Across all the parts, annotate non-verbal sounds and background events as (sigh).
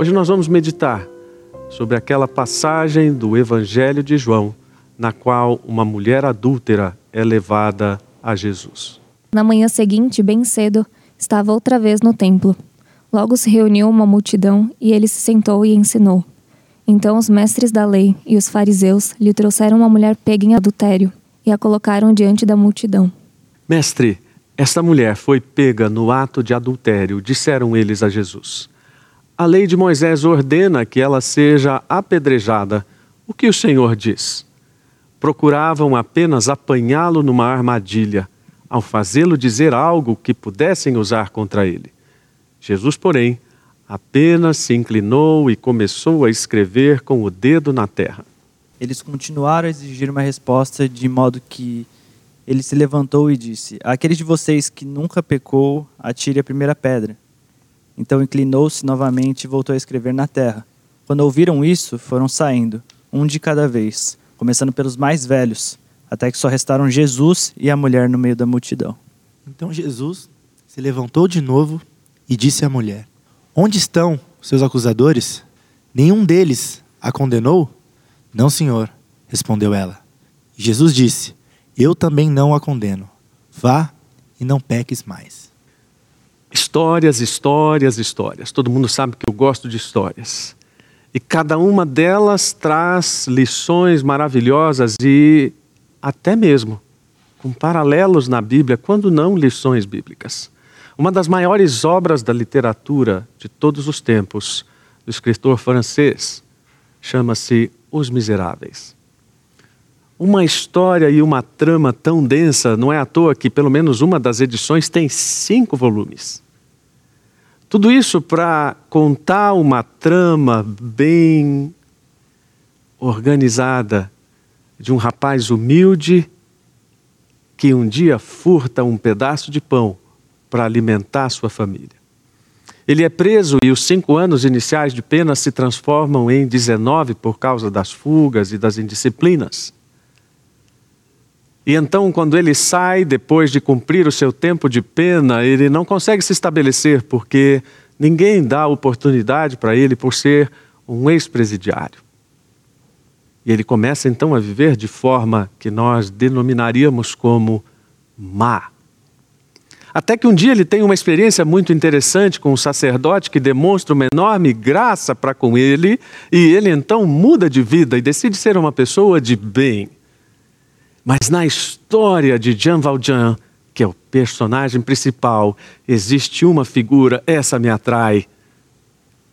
Hoje nós vamos meditar sobre aquela passagem do Evangelho de João, na qual uma mulher adúltera é levada a Jesus. Na manhã seguinte, bem cedo, estava outra vez no templo. Logo se reuniu uma multidão e ele se sentou e ensinou. Então os mestres da lei e os fariseus lhe trouxeram uma mulher pega em adultério e a colocaram diante da multidão. Mestre, esta mulher foi pega no ato de adultério, disseram eles a Jesus. A lei de Moisés ordena que ela seja apedrejada. O que o Senhor diz? Procuravam apenas apanhá-lo numa armadilha, ao fazê-lo dizer algo que pudessem usar contra ele. Jesus, porém, apenas se inclinou e começou a escrever com o dedo na terra. Eles continuaram a exigir uma resposta de modo que ele se levantou e disse: Aquele de vocês que nunca pecou, atire a primeira pedra. Então inclinou-se novamente e voltou a escrever na terra. Quando ouviram isso, foram saindo, um de cada vez, começando pelos mais velhos, até que só restaram Jesus e a mulher no meio da multidão. Então Jesus se levantou de novo e disse à mulher: Onde estão seus acusadores? Nenhum deles a condenou? Não, senhor, respondeu ela. Jesus disse: Eu também não a condeno. Vá e não peques mais. Histórias, histórias, histórias. Todo mundo sabe que eu gosto de histórias. E cada uma delas traz lições maravilhosas e até mesmo com paralelos na Bíblia, quando não lições bíblicas. Uma das maiores obras da literatura de todos os tempos, do escritor francês, chama-se Os Miseráveis. Uma história e uma trama tão densa, não é à toa que pelo menos uma das edições tem cinco volumes. Tudo isso para contar uma trama bem organizada de um rapaz humilde que um dia furta um pedaço de pão para alimentar sua família. Ele é preso e os cinco anos iniciais de pena se transformam em 19 por causa das fugas e das indisciplinas. E então, quando ele sai, depois de cumprir o seu tempo de pena, ele não consegue se estabelecer porque ninguém dá oportunidade para ele por ser um ex-presidiário. E ele começa então a viver de forma que nós denominaríamos como má. Até que um dia ele tem uma experiência muito interessante com um sacerdote que demonstra uma enorme graça para com ele, e ele então muda de vida e decide ser uma pessoa de bem. Mas na história de Jean Valjean, que é o personagem principal, existe uma figura, essa me atrai,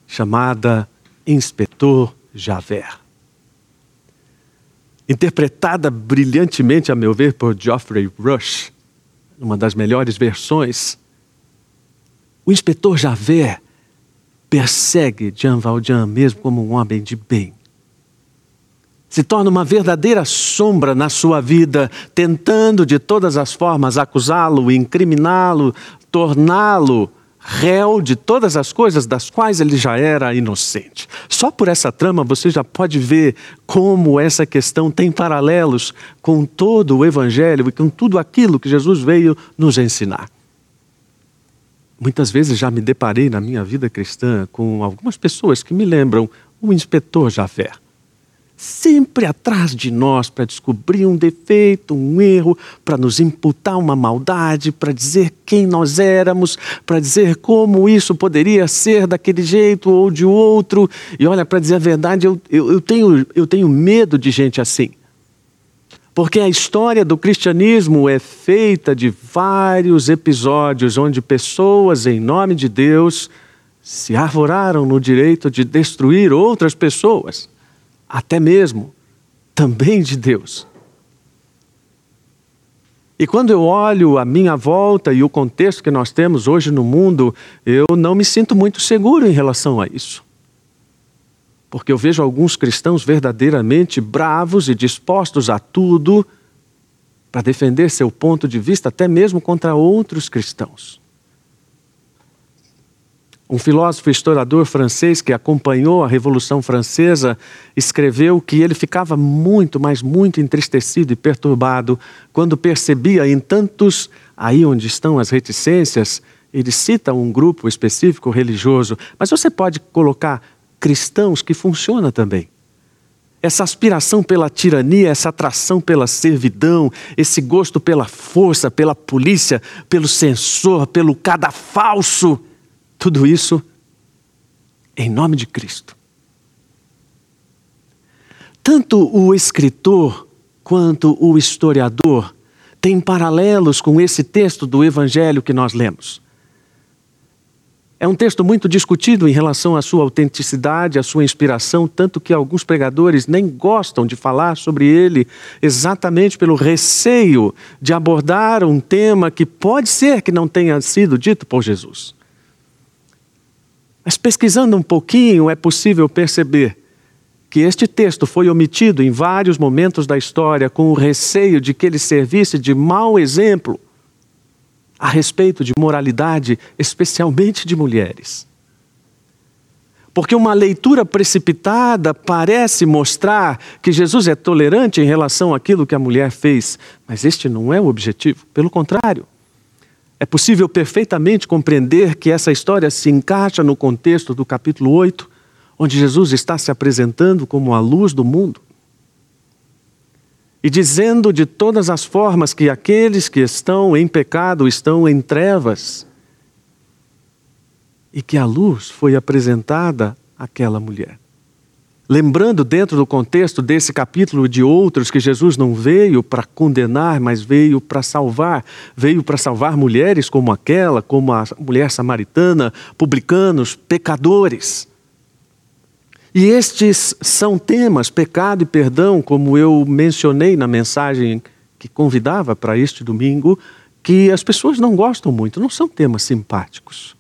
chamada Inspetor Javert. Interpretada brilhantemente, a meu ver, por Geoffrey Rush numa das melhores versões, o inspetor Javert persegue Jean Valjean mesmo como um homem de bem. Se torna uma verdadeira sombra na sua vida, tentando de todas as formas acusá-lo, incriminá-lo, torná-lo réu de todas as coisas das quais ele já era inocente. Só por essa trama você já pode ver como essa questão tem paralelos com todo o Evangelho e com tudo aquilo que Jesus veio nos ensinar. Muitas vezes já me deparei na minha vida cristã com algumas pessoas que me lembram o inspetor Javert sempre atrás de nós para descobrir um defeito, um erro, para nos imputar uma maldade, para dizer quem nós éramos, para dizer como isso poderia ser daquele jeito ou de outro. E olha, para dizer a verdade, eu, eu, eu, tenho, eu tenho medo de gente assim. Porque a história do cristianismo é feita de vários episódios onde pessoas, em nome de Deus, se arvoraram no direito de destruir outras pessoas até mesmo também de Deus. E quando eu olho a minha volta e o contexto que nós temos hoje no mundo, eu não me sinto muito seguro em relação a isso. Porque eu vejo alguns cristãos verdadeiramente bravos e dispostos a tudo para defender seu ponto de vista, até mesmo contra outros cristãos. Um filósofo historiador francês que acompanhou a Revolução Francesa escreveu que ele ficava muito, mas muito entristecido e perturbado quando percebia em tantos, aí onde estão as reticências, ele cita um grupo específico religioso, mas você pode colocar cristãos que funciona também. Essa aspiração pela tirania, essa atração pela servidão, esse gosto pela força, pela polícia, pelo censor, pelo cadafalso, tudo isso em nome de Cristo. Tanto o escritor quanto o historiador têm paralelos com esse texto do Evangelho que nós lemos. É um texto muito discutido em relação à sua autenticidade, à sua inspiração, tanto que alguns pregadores nem gostam de falar sobre ele, exatamente pelo receio de abordar um tema que pode ser que não tenha sido dito por Jesus. Mas pesquisando um pouquinho, é possível perceber que este texto foi omitido em vários momentos da história com o receio de que ele servisse de mau exemplo a respeito de moralidade, especialmente de mulheres. Porque uma leitura precipitada parece mostrar que Jesus é tolerante em relação àquilo que a mulher fez, mas este não é o objetivo, pelo contrário. É possível perfeitamente compreender que essa história se encaixa no contexto do capítulo 8, onde Jesus está se apresentando como a luz do mundo e dizendo de todas as formas que aqueles que estão em pecado estão em trevas e que a luz foi apresentada àquela mulher. Lembrando, dentro do contexto desse capítulo de outros, que Jesus não veio para condenar, mas veio para salvar. Veio para salvar mulheres como aquela, como a mulher samaritana, publicanos, pecadores. E estes são temas, pecado e perdão, como eu mencionei na mensagem que convidava para este domingo, que as pessoas não gostam muito, não são temas simpáticos.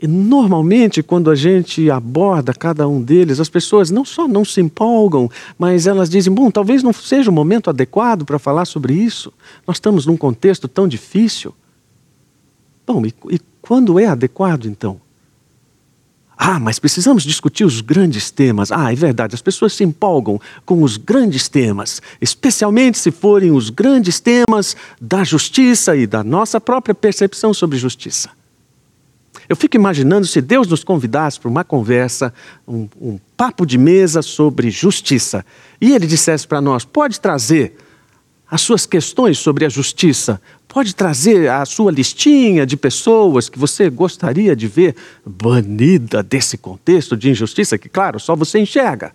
E normalmente, quando a gente aborda cada um deles, as pessoas não só não se empolgam, mas elas dizem: bom, talvez não seja o momento adequado para falar sobre isso. Nós estamos num contexto tão difícil. Bom, e, e quando é adequado então? Ah, mas precisamos discutir os grandes temas. Ah, é verdade, as pessoas se empolgam com os grandes temas, especialmente se forem os grandes temas da justiça e da nossa própria percepção sobre justiça. Eu fico imaginando se Deus nos convidasse para uma conversa, um, um papo de mesa sobre justiça, e Ele dissesse para nós: pode trazer as suas questões sobre a justiça, pode trazer a sua listinha de pessoas que você gostaria de ver banida desse contexto de injustiça, que, claro, só você enxerga.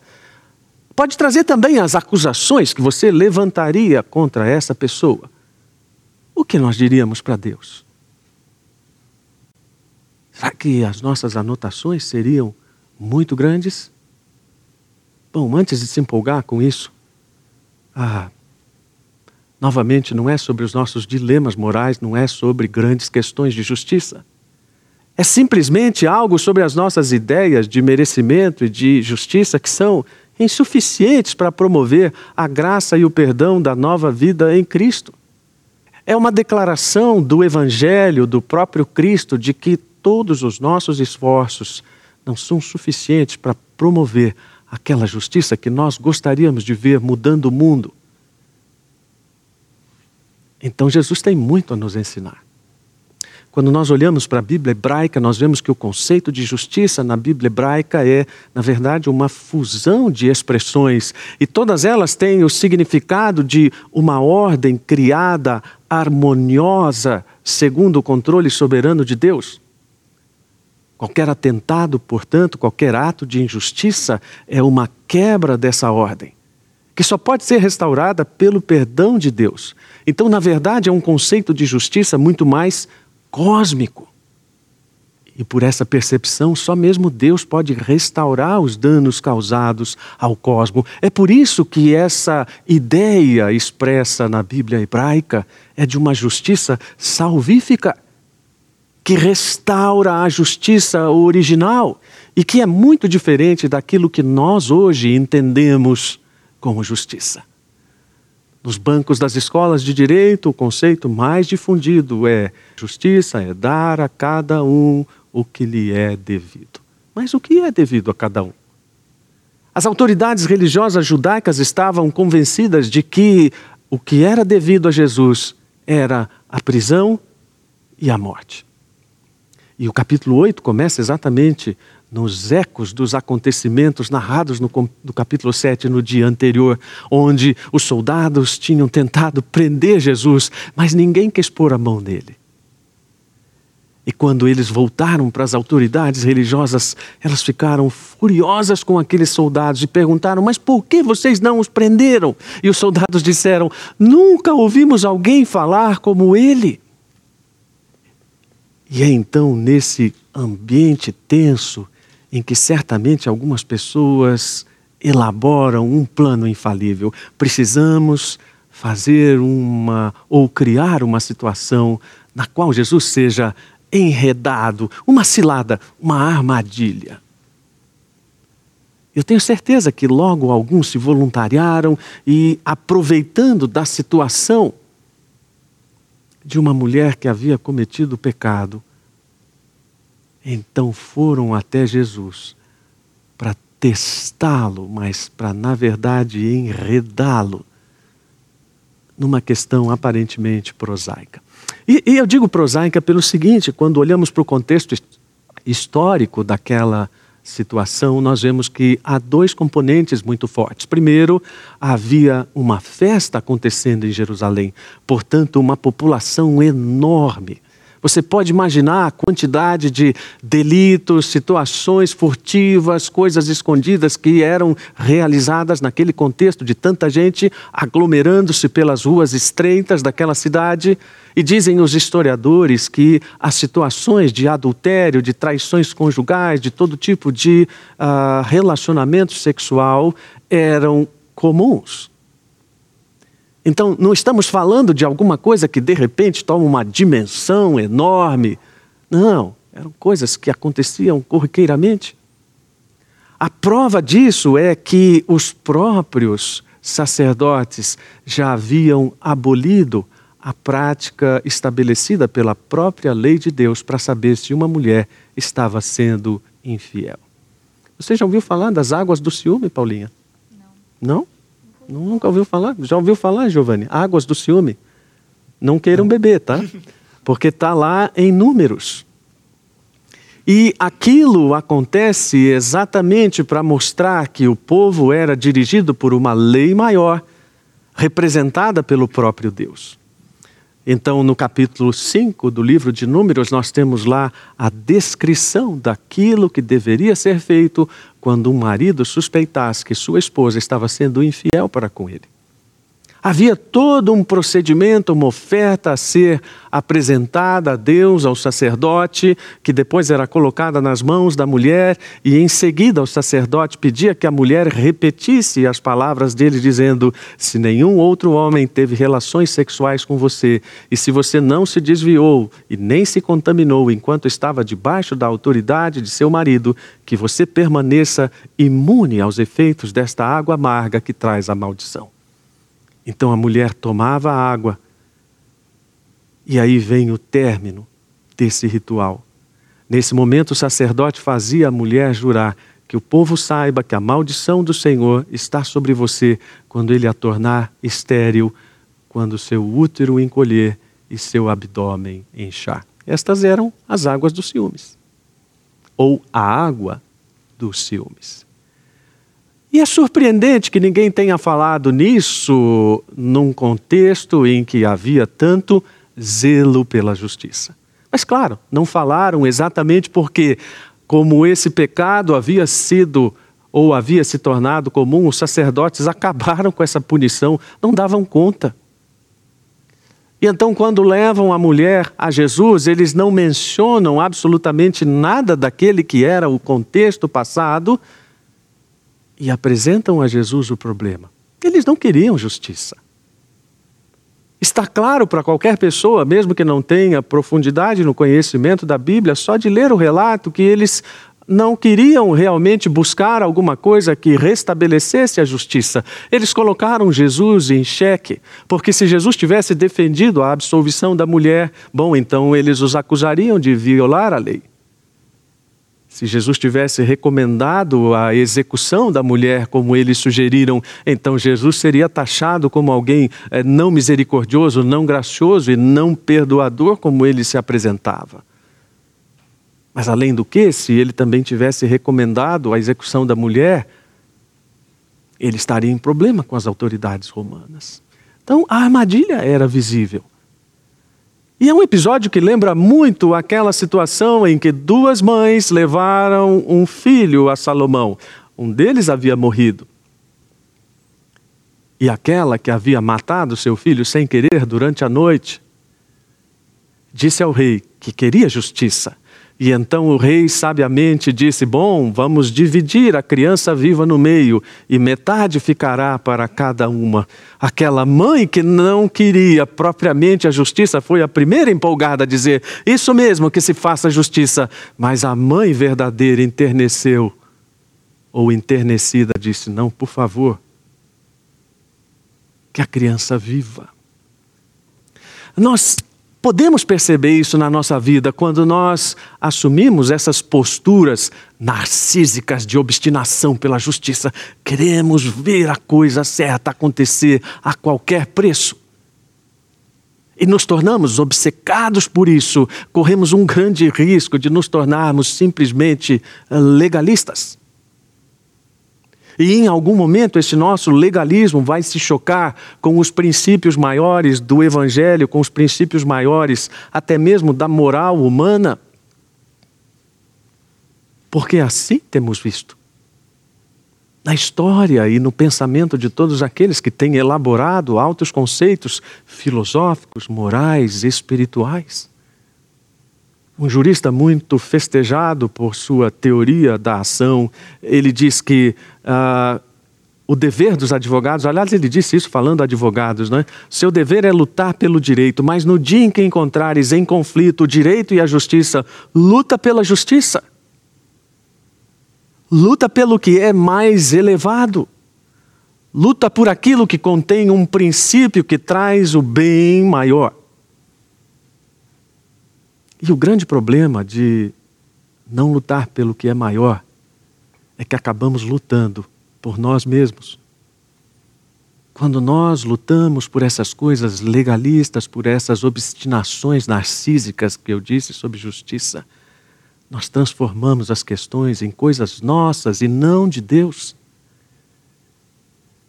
Pode trazer também as acusações que você levantaria contra essa pessoa. O que nós diríamos para Deus? Será que as nossas anotações seriam muito grandes? Bom, antes de se empolgar com isso, ah, Novamente, não é sobre os nossos dilemas morais, não é sobre grandes questões de justiça. É simplesmente algo sobre as nossas ideias de merecimento e de justiça que são insuficientes para promover a graça e o perdão da nova vida em Cristo. É uma declaração do Evangelho, do próprio Cristo, de que todos os nossos esforços não são suficientes para promover aquela justiça que nós gostaríamos de ver mudando o mundo. Então Jesus tem muito a nos ensinar. Quando nós olhamos para a Bíblia hebraica, nós vemos que o conceito de justiça na Bíblia hebraica é, na verdade, uma fusão de expressões, e todas elas têm o significado de uma ordem criada, harmoniosa, segundo o controle soberano de Deus. Qualquer atentado, portanto, qualquer ato de injustiça é uma quebra dessa ordem que só pode ser restaurada pelo perdão de Deus. Então, na verdade, é um conceito de justiça muito mais cósmico. E por essa percepção, só mesmo Deus pode restaurar os danos causados ao cosmo. É por isso que essa ideia expressa na Bíblia hebraica é de uma justiça salvífica, que restaura a justiça original e que é muito diferente daquilo que nós hoje entendemos como justiça. Nos bancos das escolas de direito, o conceito mais difundido é: justiça é dar a cada um o que lhe é devido. Mas o que é devido a cada um? As autoridades religiosas judaicas estavam convencidas de que o que era devido a Jesus era a prisão e a morte. E o capítulo 8 começa exatamente nos ecos dos acontecimentos narrados no, no, capítulo 7, no dia anterior, onde os soldados tinham tentado prender Jesus, mas ninguém quis pôr a mão nele. E quando eles voltaram para as autoridades religiosas, elas ficaram furiosas com aqueles soldados e perguntaram: Mas por que vocês não os prenderam? E os soldados disseram: Nunca ouvimos alguém falar como ele. E é então nesse ambiente tenso em que certamente algumas pessoas elaboram um plano infalível. Precisamos fazer uma ou criar uma situação na qual Jesus seja enredado, uma cilada, uma armadilha. Eu tenho certeza que logo alguns se voluntariaram e, aproveitando da situação de uma mulher que havia cometido pecado, então foram até Jesus para testá-lo, mas para, na verdade, enredá-lo numa questão aparentemente prosaica. E, e, eu digo prosaica pelo seguinte: quando olhamos para o contexto histórico daquela situação, nós vemos que há dois componentes muito fortes. Primeiro, havia uma festa acontecendo em Jerusalém, portanto, uma população enorme você pode imaginar a quantidade de delitos, situações furtivas, coisas escondidas que eram realizadas naquele contexto de tanta gente aglomerando-se pelas ruas estreitas daquela cidade. E dizem os historiadores que as situações de adultério, de traições conjugais, de todo tipo de uh, relacionamento sexual eram comuns. Então, não estamos falando de alguma coisa que de repente toma uma dimensão enorme. Não, eram coisas que aconteciam corriqueiramente. A prova disso é que os próprios sacerdotes já haviam abolido a prática estabelecida pela própria lei de Deus para saber se uma mulher estava sendo infiel. Você já ouviu falar das águas do ciúme, Paulinha? Não. Não? Nunca ouviu falar? Já ouviu falar, Giovanni? Águas do ciúme. Não queiram beber, tá? (laughs) Porque está lá em números. E aquilo acontece exatamente para mostrar que o povo era dirigido por uma lei maior, representada pelo próprio Deus. Então, no capítulo 5 do livro de Números, nós temos lá a descrição daquilo que deveria ser feito quando um marido suspeitasse que sua esposa estava sendo infiel para com ele. Havia todo um procedimento, uma oferta a ser apresentada a Deus, ao sacerdote, que depois era colocada nas mãos da mulher, e em seguida o sacerdote pedia que a mulher repetisse as palavras dele, dizendo: Se nenhum outro homem teve relações sexuais com você, e se você não se desviou e nem se contaminou enquanto estava debaixo da autoridade de seu marido, que você permaneça imune aos efeitos desta água amarga que traz a maldição. Então a mulher tomava a água, e aí vem o término desse ritual. Nesse momento, o sacerdote fazia a mulher jurar que o povo saiba que a maldição do Senhor está sobre você quando ele a tornar estéril, quando seu útero encolher e seu abdômen inchar. Estas eram as águas dos ciúmes, ou a água dos ciúmes. E é surpreendente que ninguém tenha falado nisso num contexto em que havia tanto zelo pela justiça. Mas, claro, não falaram exatamente porque, como esse pecado havia sido ou havia se tornado comum, os sacerdotes acabaram com essa punição, não davam conta. E então, quando levam a mulher a Jesus, eles não mencionam absolutamente nada daquele que era o contexto passado e apresentam a Jesus o problema. Eles não queriam justiça. Está claro para qualquer pessoa, mesmo que não tenha profundidade no conhecimento da Bíblia, só de ler o relato, que eles não queriam realmente buscar alguma coisa que restabelecesse a justiça. Eles colocaram Jesus em xeque, porque se Jesus tivesse defendido a absolvição da mulher, bom, então eles os acusariam de violar a lei. Se Jesus tivesse recomendado a execução da mulher, como eles sugeriram, então Jesus seria taxado como alguém é, não misericordioso, não gracioso e não perdoador, como ele se apresentava. Mas além do que, se ele também tivesse recomendado a execução da mulher, ele estaria em problema com as autoridades romanas. Então a armadilha era visível. E é um episódio que lembra muito aquela situação em que duas mães levaram um filho a Salomão. Um deles havia morrido. E aquela que havia matado seu filho sem querer durante a noite disse ao rei que queria justiça. E então o rei sabiamente disse: Bom, vamos dividir a criança viva no meio, e metade ficará para cada uma. Aquela mãe que não queria propriamente a justiça foi a primeira empolgada a dizer: Isso mesmo, que se faça justiça. Mas a mãe verdadeira enterneceu, ou enternecida disse: Não, por favor, que a criança viva. Nós Podemos perceber isso na nossa vida quando nós assumimos essas posturas narcísicas de obstinação pela justiça. Queremos ver a coisa certa acontecer a qualquer preço. E nos tornamos obcecados por isso, corremos um grande risco de nos tornarmos simplesmente legalistas. E em algum momento esse nosso legalismo vai se chocar com os princípios maiores do Evangelho, com os princípios maiores até mesmo da moral humana. Porque assim temos visto. Na história e no pensamento de todos aqueles que têm elaborado altos conceitos filosóficos, morais, espirituais. Um jurista muito festejado por sua teoria da ação, ele diz que uh, o dever dos advogados, aliás, ele disse isso falando a advogados, não é? Seu dever é lutar pelo direito, mas no dia em que encontrares em conflito o direito e a justiça, luta pela justiça. Luta pelo que é mais elevado. Luta por aquilo que contém um princípio que traz o bem maior. E o grande problema de não lutar pelo que é maior é que acabamos lutando por nós mesmos. Quando nós lutamos por essas coisas legalistas, por essas obstinações narcísicas que eu disse sobre justiça, nós transformamos as questões em coisas nossas e não de Deus.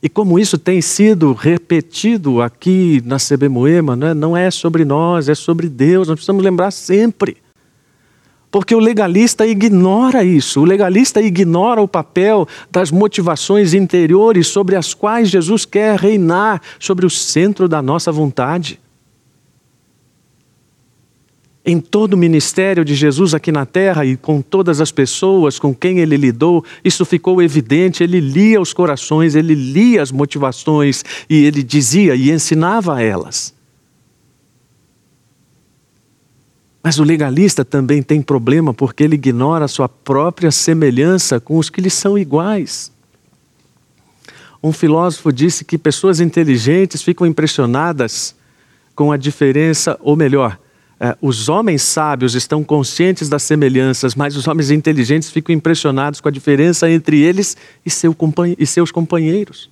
E como isso tem sido repetido aqui na CB Moema, né? não é sobre nós, é sobre Deus, nós precisamos lembrar sempre. Porque o legalista ignora isso, o legalista ignora o papel das motivações interiores sobre as quais Jesus quer reinar sobre o centro da nossa vontade em todo o ministério de Jesus aqui na terra e com todas as pessoas com quem ele lidou, isso ficou evidente. Ele lia os corações, ele lia as motivações e ele dizia e ensinava a elas. Mas o legalista também tem problema porque ele ignora a sua própria semelhança com os que lhe são iguais. Um filósofo disse que pessoas inteligentes ficam impressionadas com a diferença, ou melhor, é, os homens sábios estão conscientes das semelhanças, mas os homens inteligentes ficam impressionados com a diferença entre eles e, seu e seus companheiros.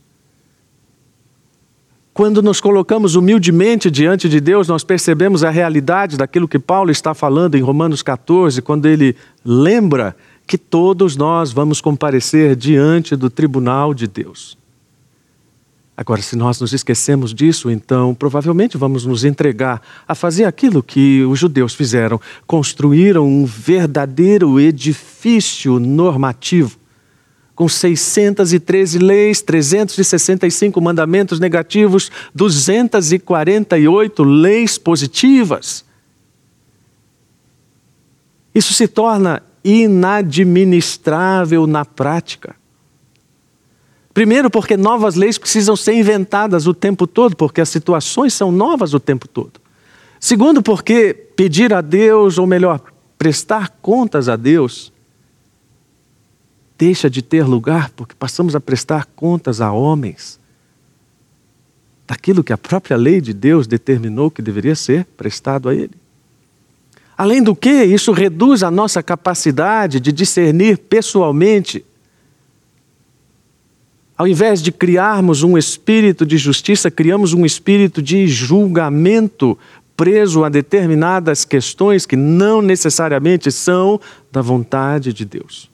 Quando nos colocamos humildemente diante de Deus, nós percebemos a realidade daquilo que Paulo está falando em Romanos 14, quando ele lembra que todos nós vamos comparecer diante do tribunal de Deus. Agora, se nós nos esquecemos disso, então provavelmente vamos nos entregar a fazer aquilo que os judeus fizeram: construíram um verdadeiro edifício normativo, com 613 leis, 365 mandamentos negativos, 248 leis positivas. Isso se torna inadministrável na prática. Primeiro, porque novas leis precisam ser inventadas o tempo todo, porque as situações são novas o tempo todo. Segundo, porque pedir a Deus, ou melhor, prestar contas a Deus, deixa de ter lugar, porque passamos a prestar contas a homens daquilo que a própria lei de Deus determinou que deveria ser prestado a Ele. Além do que, isso reduz a nossa capacidade de discernir pessoalmente ao invés de criarmos um espírito de justiça, criamos um espírito de julgamento preso a determinadas questões que não necessariamente são da vontade de Deus.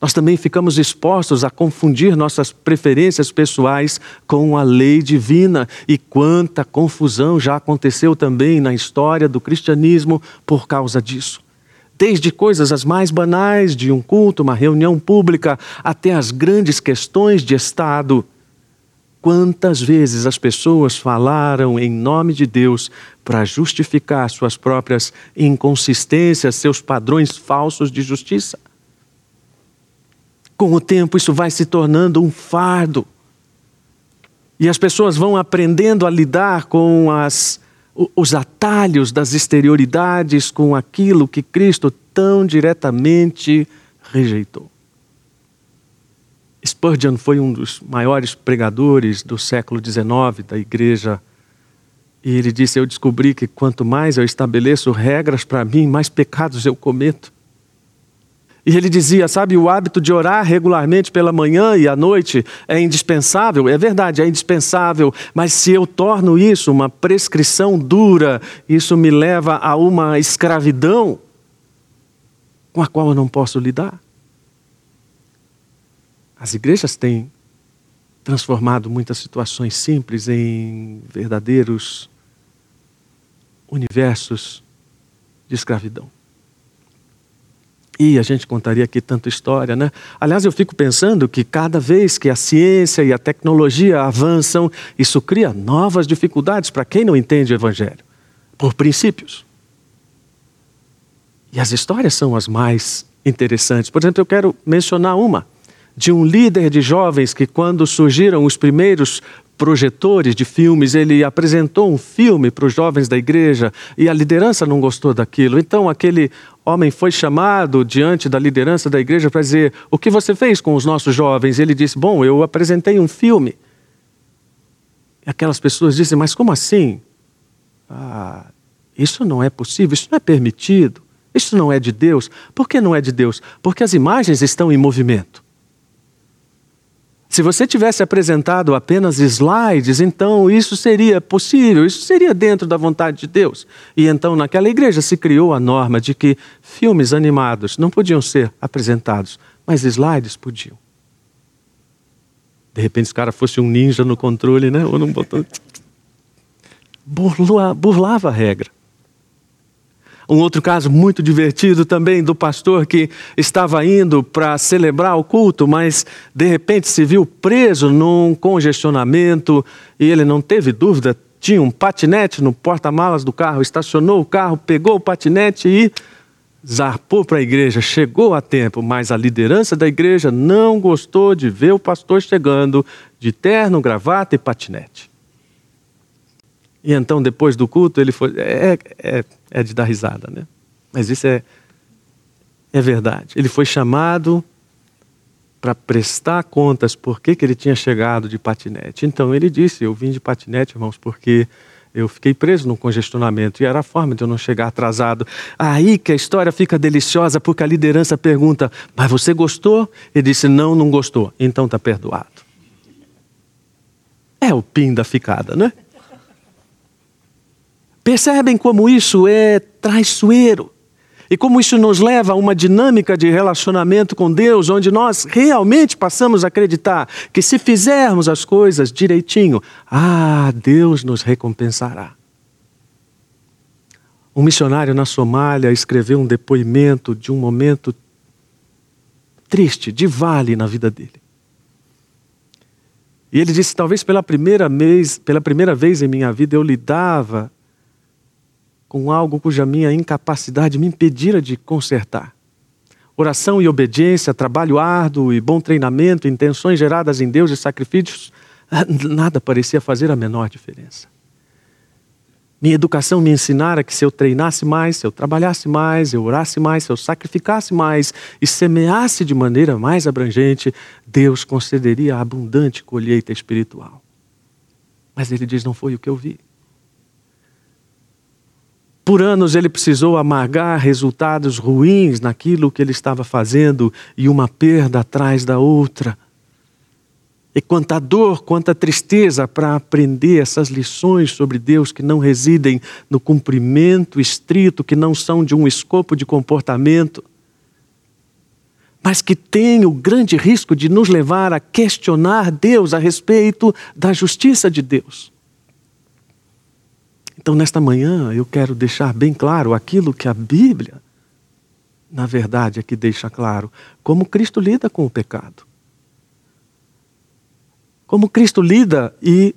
Nós também ficamos expostos a confundir nossas preferências pessoais com a lei divina. E quanta confusão já aconteceu também na história do cristianismo por causa disso. Desde coisas as mais banais de um culto, uma reunião pública, até as grandes questões de Estado. Quantas vezes as pessoas falaram em nome de Deus para justificar suas próprias inconsistências, seus padrões falsos de justiça? Com o tempo, isso vai se tornando um fardo. E as pessoas vão aprendendo a lidar com as, os atalhos das exterioridades, com aquilo que Cristo tão diretamente rejeitou. Spurgeon foi um dos maiores pregadores do século XIX da igreja. E ele disse: Eu descobri que quanto mais eu estabeleço regras para mim, mais pecados eu cometo. E ele dizia, sabe, o hábito de orar regularmente pela manhã e à noite é indispensável, é verdade, é indispensável, mas se eu torno isso uma prescrição dura, isso me leva a uma escravidão com a qual eu não posso lidar. As igrejas têm transformado muitas situações simples em verdadeiros universos de escravidão. E a gente contaria aqui tanta história, né? Aliás, eu fico pensando que cada vez que a ciência e a tecnologia avançam, isso cria novas dificuldades para quem não entende o Evangelho, por princípios. E as histórias são as mais interessantes. Por exemplo, eu quero mencionar uma de um líder de jovens que, quando surgiram os primeiros projetores de filmes, ele apresentou um filme para os jovens da igreja e a liderança não gostou daquilo. Então, aquele homem foi chamado diante da liderança da igreja para dizer: O que você fez com os nossos jovens? Ele disse: Bom, eu apresentei um filme. E aquelas pessoas dizem: Mas como assim? Ah, isso não é possível, isso não é permitido, isso não é de Deus. Por que não é de Deus? Porque as imagens estão em movimento. Se você tivesse apresentado apenas slides, então isso seria possível, isso seria dentro da vontade de Deus. E então naquela igreja se criou a norma de que filmes animados não podiam ser apresentados, mas slides podiam. De repente, esse cara fosse um ninja no controle, né? Ou num botão. burlava a regra. Um outro caso muito divertido também do pastor que estava indo para celebrar o culto, mas de repente se viu preso num congestionamento e ele não teve dúvida, tinha um patinete no porta-malas do carro, estacionou o carro, pegou o patinete e zarpou para a igreja, chegou a tempo, mas a liderança da igreja não gostou de ver o pastor chegando de terno, gravata e patinete. E então, depois do culto, ele foi. É, é, é de dar risada, né? Mas isso é, é verdade. Ele foi chamado para prestar contas por que, que ele tinha chegado de patinete. Então ele disse: Eu vim de patinete, irmãos, porque eu fiquei preso no congestionamento e era a forma de eu não chegar atrasado. Aí que a história fica deliciosa, porque a liderança pergunta: Mas você gostou? Ele disse: Não, não gostou. Então está perdoado. É o pin da ficada, né? Percebem como isso é traiçoeiro? E como isso nos leva a uma dinâmica de relacionamento com Deus, onde nós realmente passamos a acreditar que se fizermos as coisas direitinho, ah, Deus nos recompensará. Um missionário na Somália escreveu um depoimento de um momento triste, de vale na vida dele. E ele disse: talvez pela primeira vez, pela primeira vez em minha vida eu lidava com algo cuja minha incapacidade me impedira de consertar. Oração e obediência, trabalho árduo e bom treinamento, intenções geradas em Deus e sacrifícios, nada parecia fazer a menor diferença. Minha educação me ensinara que se eu treinasse mais, se eu trabalhasse mais, eu orasse mais, se eu sacrificasse mais e semeasse de maneira mais abrangente, Deus concederia abundante colheita espiritual. Mas ele diz: não foi o que eu vi. Por anos ele precisou amargar resultados ruins naquilo que ele estava fazendo e uma perda atrás da outra. E quanta dor, quanta tristeza para aprender essas lições sobre Deus que não residem no cumprimento estrito, que não são de um escopo de comportamento, mas que têm o grande risco de nos levar a questionar Deus a respeito da justiça de Deus. Então, nesta manhã, eu quero deixar bem claro aquilo que a Bíblia, na verdade, aqui deixa claro: como Cristo lida com o pecado. Como Cristo lida e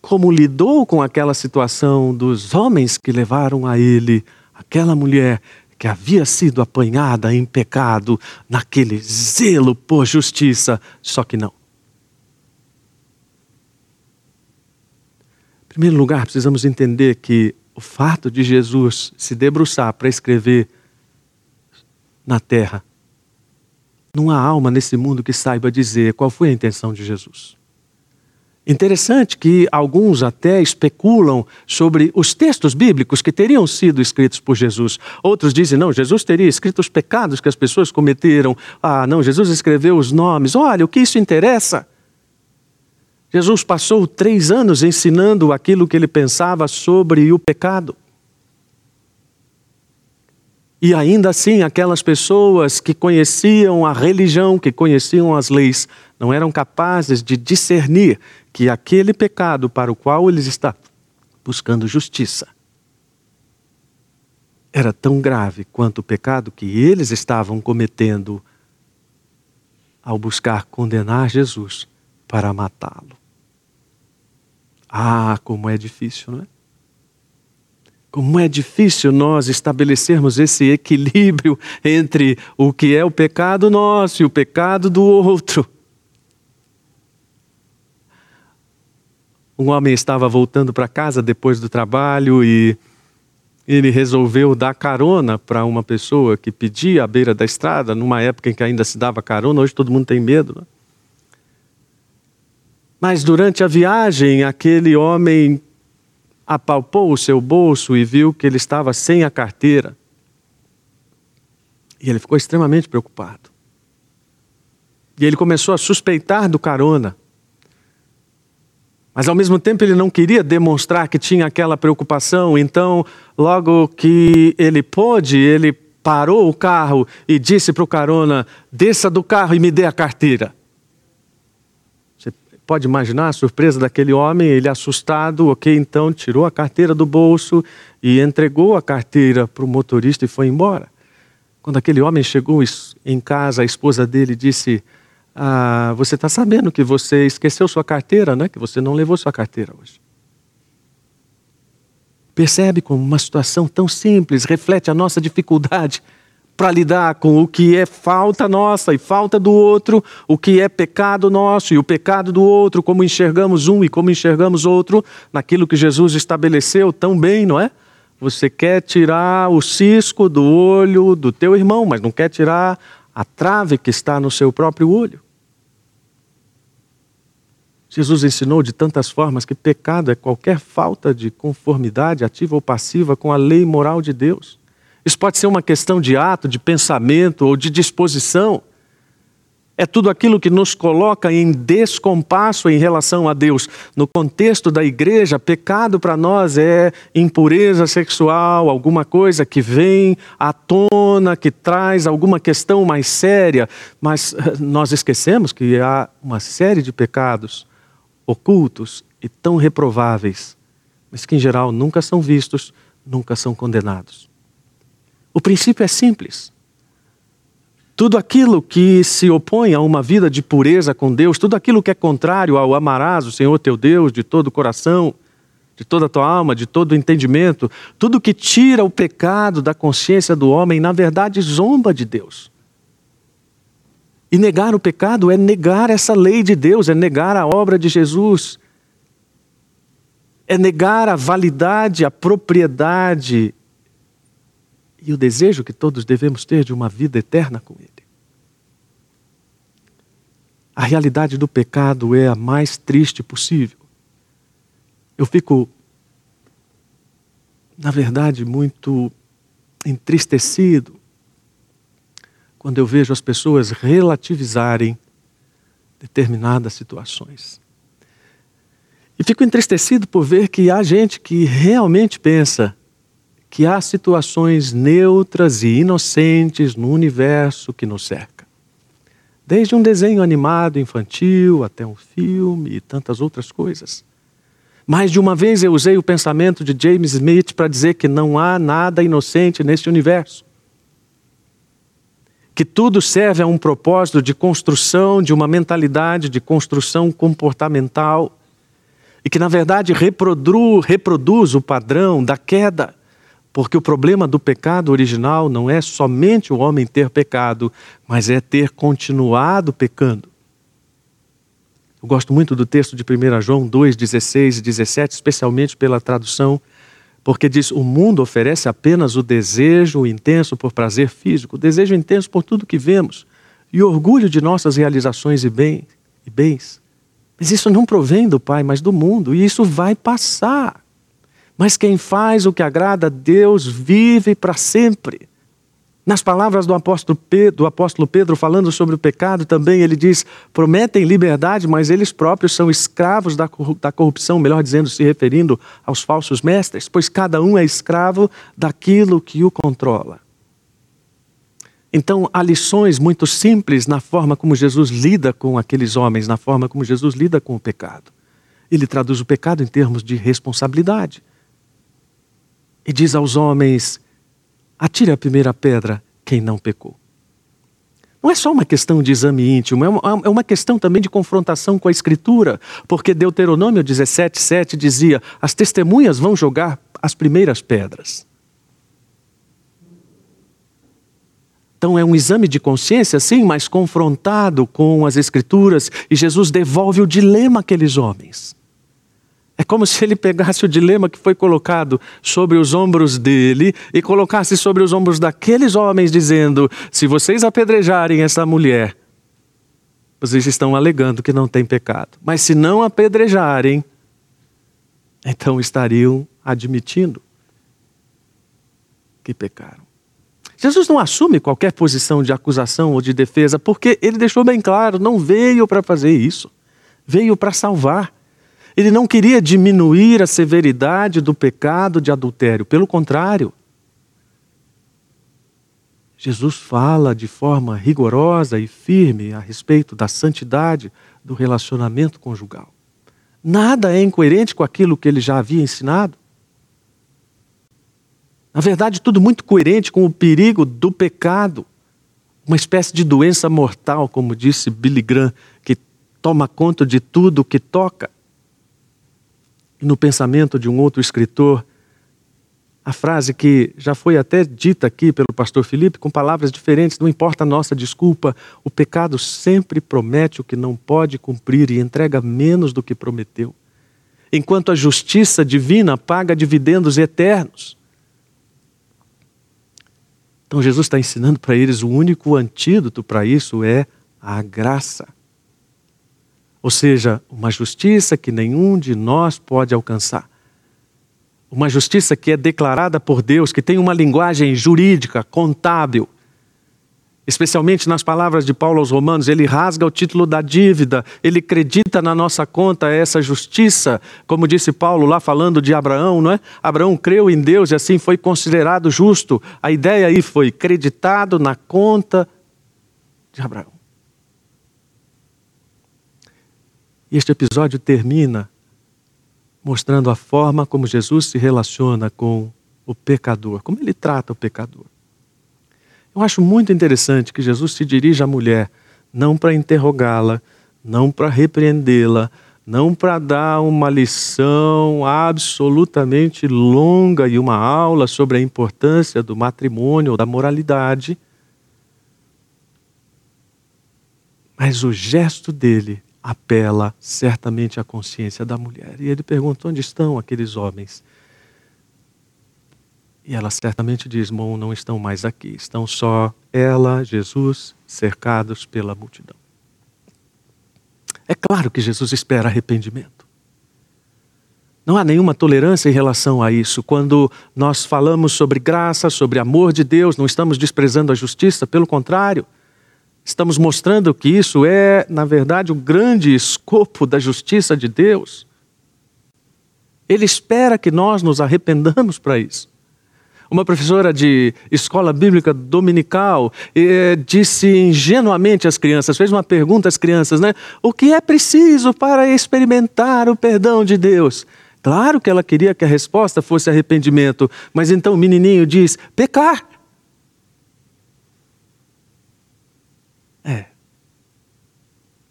como lidou com aquela situação dos homens que levaram a ele aquela mulher que havia sido apanhada em pecado, naquele zelo por justiça, só que não. Primeiro lugar, precisamos entender que o fato de Jesus se debruçar para escrever na terra, não há alma nesse mundo que saiba dizer qual foi a intenção de Jesus. Interessante que alguns até especulam sobre os textos bíblicos que teriam sido escritos por Jesus. Outros dizem, não, Jesus teria escrito os pecados que as pessoas cometeram. Ah, não, Jesus escreveu os nomes. Olha, o que isso interessa? Jesus passou três anos ensinando aquilo que ele pensava sobre o pecado. E ainda assim, aquelas pessoas que conheciam a religião, que conheciam as leis, não eram capazes de discernir que aquele pecado para o qual eles estavam buscando justiça era tão grave quanto o pecado que eles estavam cometendo ao buscar condenar Jesus para matá-lo. Ah, como é difícil, não é? Como é difícil nós estabelecermos esse equilíbrio entre o que é o pecado nosso e o pecado do outro. Um homem estava voltando para casa depois do trabalho e ele resolveu dar carona para uma pessoa que pedia à beira da estrada, numa época em que ainda se dava carona, hoje todo mundo tem medo. Né? Mas durante a viagem, aquele homem apalpou o seu bolso e viu que ele estava sem a carteira. E ele ficou extremamente preocupado. E ele começou a suspeitar do carona. Mas ao mesmo tempo ele não queria demonstrar que tinha aquela preocupação, então, logo que ele pôde, ele parou o carro e disse para o carona: desça do carro e me dê a carteira. Pode imaginar a surpresa daquele homem, ele assustado, ok, então tirou a carteira do bolso e entregou a carteira para o motorista e foi embora. Quando aquele homem chegou em casa, a esposa dele disse: ah, Você está sabendo que você esqueceu sua carteira, né? Que você não levou sua carteira hoje. Percebe como uma situação tão simples reflete a nossa dificuldade para lidar com o que é falta nossa e falta do outro, o que é pecado nosso e o pecado do outro, como enxergamos um e como enxergamos outro, naquilo que Jesus estabeleceu tão bem, não é? Você quer tirar o cisco do olho do teu irmão, mas não quer tirar a trave que está no seu próprio olho. Jesus ensinou de tantas formas que pecado é qualquer falta de conformidade ativa ou passiva com a lei moral de Deus. Isso pode ser uma questão de ato, de pensamento ou de disposição. É tudo aquilo que nos coloca em descompasso em relação a Deus. No contexto da igreja, pecado para nós é impureza sexual, alguma coisa que vem à tona, que traz alguma questão mais séria. Mas eh, nós esquecemos que há uma série de pecados ocultos e tão reprováveis, mas que em geral nunca são vistos, nunca são condenados. O princípio é simples. Tudo aquilo que se opõe a uma vida de pureza com Deus, tudo aquilo que é contrário ao amarás o Senhor teu Deus de todo o coração, de toda a tua alma, de todo o entendimento, tudo que tira o pecado da consciência do homem, na verdade zomba de Deus. E negar o pecado é negar essa lei de Deus, é negar a obra de Jesus, é negar a validade, a propriedade e o desejo que todos devemos ter de uma vida eterna com Ele. A realidade do pecado é a mais triste possível. Eu fico, na verdade, muito entristecido quando eu vejo as pessoas relativizarem determinadas situações. E fico entristecido por ver que há gente que realmente pensa que há situações neutras e inocentes no universo que nos cerca. Desde um desenho animado infantil até um filme e tantas outras coisas. Mais de uma vez eu usei o pensamento de James Smith para dizer que não há nada inocente neste universo. Que tudo serve a um propósito de construção de uma mentalidade, de construção comportamental e que, na verdade, reproduz, reproduz o padrão da queda. Porque o problema do pecado original não é somente o homem ter pecado, mas é ter continuado pecando. Eu gosto muito do texto de 1 João 2, 16 e 17, especialmente pela tradução, porque diz: O mundo oferece apenas o desejo intenso por prazer físico, o desejo intenso por tudo que vemos, e orgulho de nossas realizações e, bem, e bens. Mas isso não provém do Pai, mas do mundo, e isso vai passar. Mas quem faz o que agrada a Deus vive para sempre. Nas palavras do apóstolo, Pedro, do apóstolo Pedro, falando sobre o pecado, também ele diz: prometem liberdade, mas eles próprios são escravos da corrupção, melhor dizendo, se referindo aos falsos mestres, pois cada um é escravo daquilo que o controla. Então, há lições muito simples na forma como Jesus lida com aqueles homens, na forma como Jesus lida com o pecado. Ele traduz o pecado em termos de responsabilidade. E diz aos homens: atire a primeira pedra quem não pecou. Não é só uma questão de exame íntimo, é uma, é questão também de confrontação com a Escritura, porque Deuteronômio 17, 7 dizia: as testemunhas vão jogar as primeiras pedras. Então é um exame de consciência, sim, mas confrontado com as Escrituras, e Jesus devolve o dilema àqueles homens. É como se ele pegasse o dilema que foi colocado sobre os ombros dele e colocasse sobre os ombros daqueles homens, dizendo: se vocês apedrejarem essa mulher, vocês estão alegando que não tem pecado. Mas se não apedrejarem, então estariam admitindo que pecaram. Jesus não assume qualquer posição de acusação ou de defesa, porque ele deixou bem claro: não veio para fazer isso, veio para salvar. Ele não queria diminuir a severidade do pecado de adultério, pelo contrário. Jesus fala de forma rigorosa e firme a respeito da santidade do relacionamento conjugal. Nada é incoerente com aquilo que ele já havia ensinado. Na verdade, tudo muito coerente com o perigo do pecado, uma espécie de doença mortal, como disse Billy Graham, que toma conta de tudo que toca. E no pensamento de um outro escritor, a frase que já foi até dita aqui pelo pastor Felipe, com palavras diferentes, não importa a nossa desculpa, o pecado sempre promete o que não pode cumprir e entrega menos do que prometeu. Enquanto a justiça divina paga dividendos eternos. Então Jesus está ensinando para eles o único antídoto para isso é a graça. Ou seja, uma justiça que nenhum de nós pode alcançar. Uma justiça que é declarada por Deus, que tem uma linguagem jurídica, contábil, Especialmente nas palavras de Paulo aos Romanos, ele rasga o título da dívida, ele acredita na nossa conta essa justiça, como disse Paulo lá falando de Abraão, não é? Abraão creu em Deus e assim foi considerado justo. A ideia aí foi creditado na conta de Abraão. E este episódio termina mostrando a forma como Jesus se relaciona com o pecador, como ele trata o pecador. Eu acho muito interessante que Jesus se dirige à mulher não para interrogá-la, não para repreendê-la, não para dar uma lição absolutamente longa e uma aula sobre a importância do matrimônio ou da moralidade. Mas o gesto dele apela certamente à consciência da mulher. E ele pergunta: onde estão aqueles homens? E ela certamente diz: Mon, não estão mais aqui, estão só ela, Jesus, cercados pela multidão. É claro que Jesus espera arrependimento. Não há nenhuma tolerância em relação a isso. Quando nós falamos sobre graça, sobre amor de Deus, não estamos desprezando a justiça, pelo contrário. Estamos mostrando que isso é, na verdade, o grande escopo da justiça de Deus. Ele espera que nós nos arrependamos para isso. Uma professora de escola bíblica dominical eh, disse ingenuamente às crianças, fez uma pergunta às crianças, né? O que é preciso para experimentar o perdão de Deus? Claro que ela queria que a resposta fosse arrependimento, mas então o menininho diz: pecar.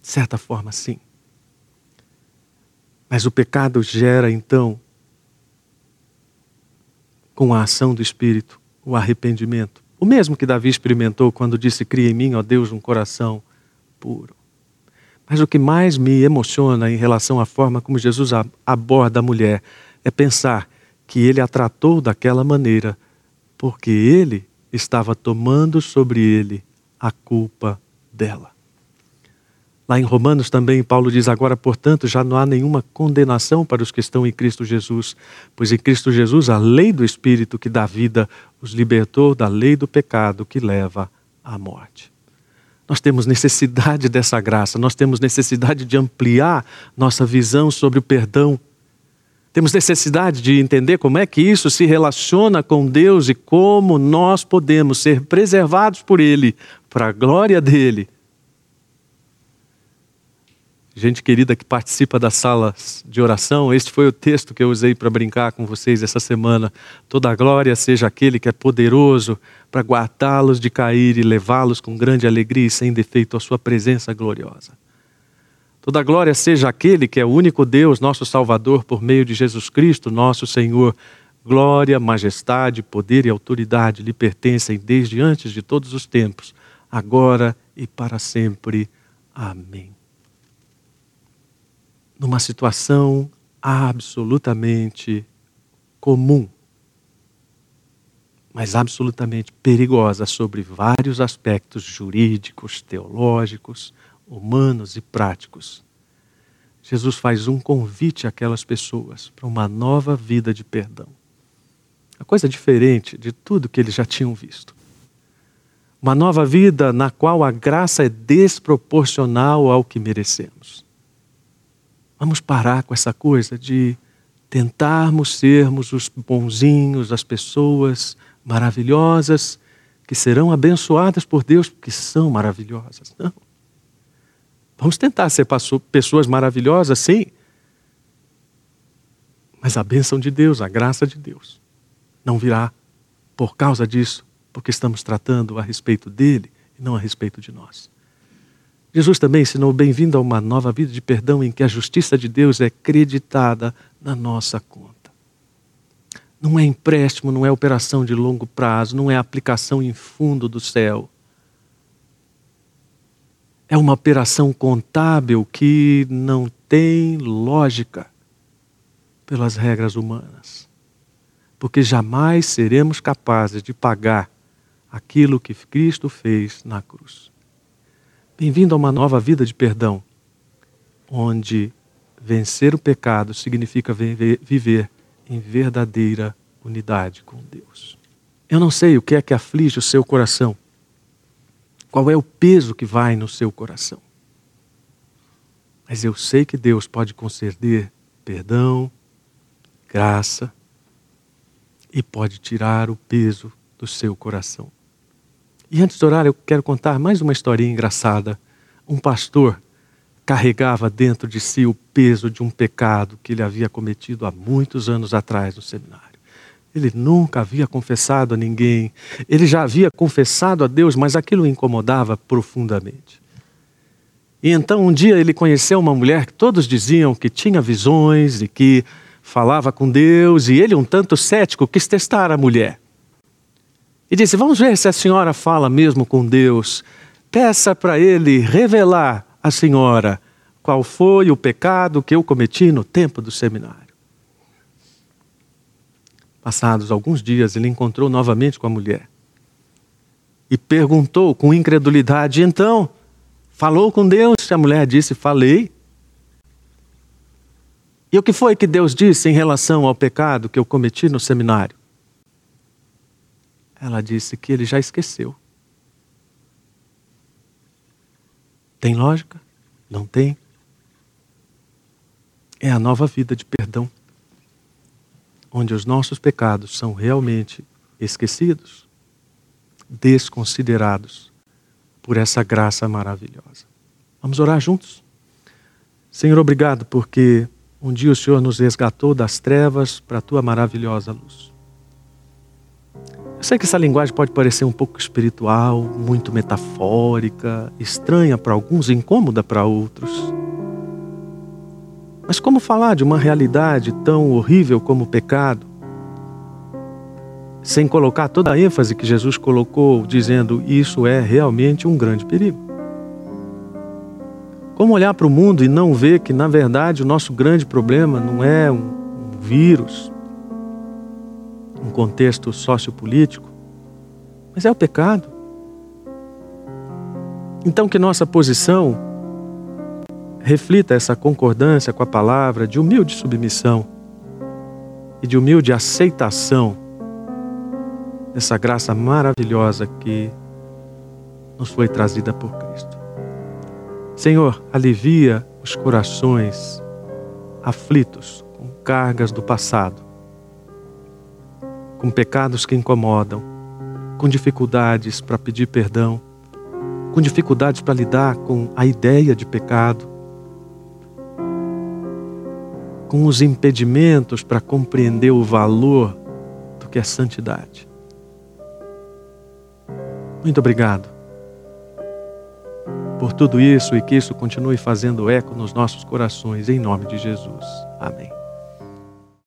De certa forma, sim. Mas o pecado gera, então, com a ação do Espírito, o arrependimento. O mesmo que Davi experimentou quando disse: Cria em mim, ó Deus, um coração puro. Mas o que mais me emociona em relação à forma como Jesus aborda a mulher é pensar que ele a tratou daquela maneira porque ele estava tomando sobre ele a culpa dela. Lá em Romanos também, Paulo diz: Agora, portanto, já não há nenhuma condenação para os que estão em Cristo Jesus, pois em Cristo Jesus a lei do Espírito que dá vida os libertou da lei do pecado que leva à morte. Nós temos necessidade dessa graça, nós temos necessidade de ampliar nossa visão sobre o perdão. Temos necessidade de entender como é que isso se relaciona com Deus e como nós podemos ser preservados por Ele, para a glória dele gente querida que participa das salas de oração, este foi o texto que eu usei para brincar com vocês essa semana. Toda a glória seja aquele que é poderoso para guardá-los de cair e levá-los com grande alegria e sem defeito à sua presença gloriosa. Toda a glória seja aquele que é o único Deus, nosso Salvador, por meio de Jesus Cristo, nosso Senhor. Glória, majestade, poder e autoridade lhe pertencem desde antes de todos os tempos, agora e para sempre. Amém numa situação absolutamente comum, mas absolutamente perigosa sobre vários aspectos jurídicos, teológicos, humanos e práticos. Jesus faz um convite àquelas pessoas para uma nova vida de perdão. Uma coisa diferente de tudo que eles já tinham visto. Uma nova vida na qual a graça é desproporcional ao que merecemos. Vamos parar com essa coisa de tentarmos sermos os bonzinhos, as pessoas maravilhosas que serão abençoadas por Deus porque são maravilhosas. Não. Vamos tentar ser pessoas maravilhosas, sim. Mas a bênção de Deus, a graça de Deus, não virá por causa disso, porque estamos tratando a respeito dele e não a respeito de nós. Jesus também ensinou: bem-vindo a uma nova vida de perdão em que a justiça de Deus é creditada na nossa conta. Não é empréstimo, não é operação de longo prazo, não é aplicação em fundo do céu. É uma operação contábil que não tem lógica pelas regras humanas. Porque jamais seremos capazes de pagar aquilo que Cristo fez na cruz. Bem-vindo a uma nova vida de perdão, onde vencer o pecado significa viver em verdadeira unidade com Deus. Eu não sei o que é que aflige o seu coração. Qual é o peso que vai no seu coração? Mas eu sei que Deus pode conceder perdão, graça e pode tirar o peso do seu coração. E antes de orar, eu quero contar mais uma historinha engraçada. Um pastor carregava dentro de si o peso de um pecado que ele havia cometido há muitos anos atrás no seminário. Ele nunca havia confessado a ninguém. Ele já havia confessado a Deus, mas aquilo o incomodava profundamente. E então um dia ele conheceu uma mulher que todos diziam que tinha visões e que falava com Deus, e ele, um tanto cético, quis testar a mulher e disse: Vamos ver se a senhora fala mesmo com Deus. Peça para ele revelar à senhora qual foi o pecado que eu cometi no tempo do seminário. Passados alguns dias, ele encontrou novamente com a mulher e perguntou com incredulidade: Então, falou com Deus? A mulher disse: Falei. E o que foi que Deus disse em relação ao pecado que eu cometi no seminário? Ela disse que ele já esqueceu. Tem lógica? Não tem. É a nova vida de perdão, onde os nossos pecados são realmente esquecidos, desconsiderados por essa graça maravilhosa. Vamos orar juntos? Senhor, obrigado porque um dia o Senhor nos resgatou das trevas para a tua maravilhosa luz. Eu sei que essa linguagem pode parecer um pouco espiritual, muito metafórica, estranha para alguns, incômoda para outros. Mas como falar de uma realidade tão horrível como o pecado, sem colocar toda a ênfase que Jesus colocou, dizendo isso é realmente um grande perigo? Como olhar para o mundo e não ver que, na verdade, o nosso grande problema não é um, vírus, um contexto sociopolítico, mas é o pecado. Então, que nossa posição reflita essa concordância com a palavra de humilde submissão e de humilde aceitação dessa graça maravilhosa que nos foi trazida por Cristo. Senhor, alivia os corações aflitos com cargas do passado, com pecados que incomodam, com dificuldades para pedir perdão, com dificuldades para lidar com a ideia de pecado, com os impedimentos para compreender o valor do que é santidade. Muito obrigado por tudo isso e que isso continue fazendo eco nos nossos corações, em nome de Jesus. Amém.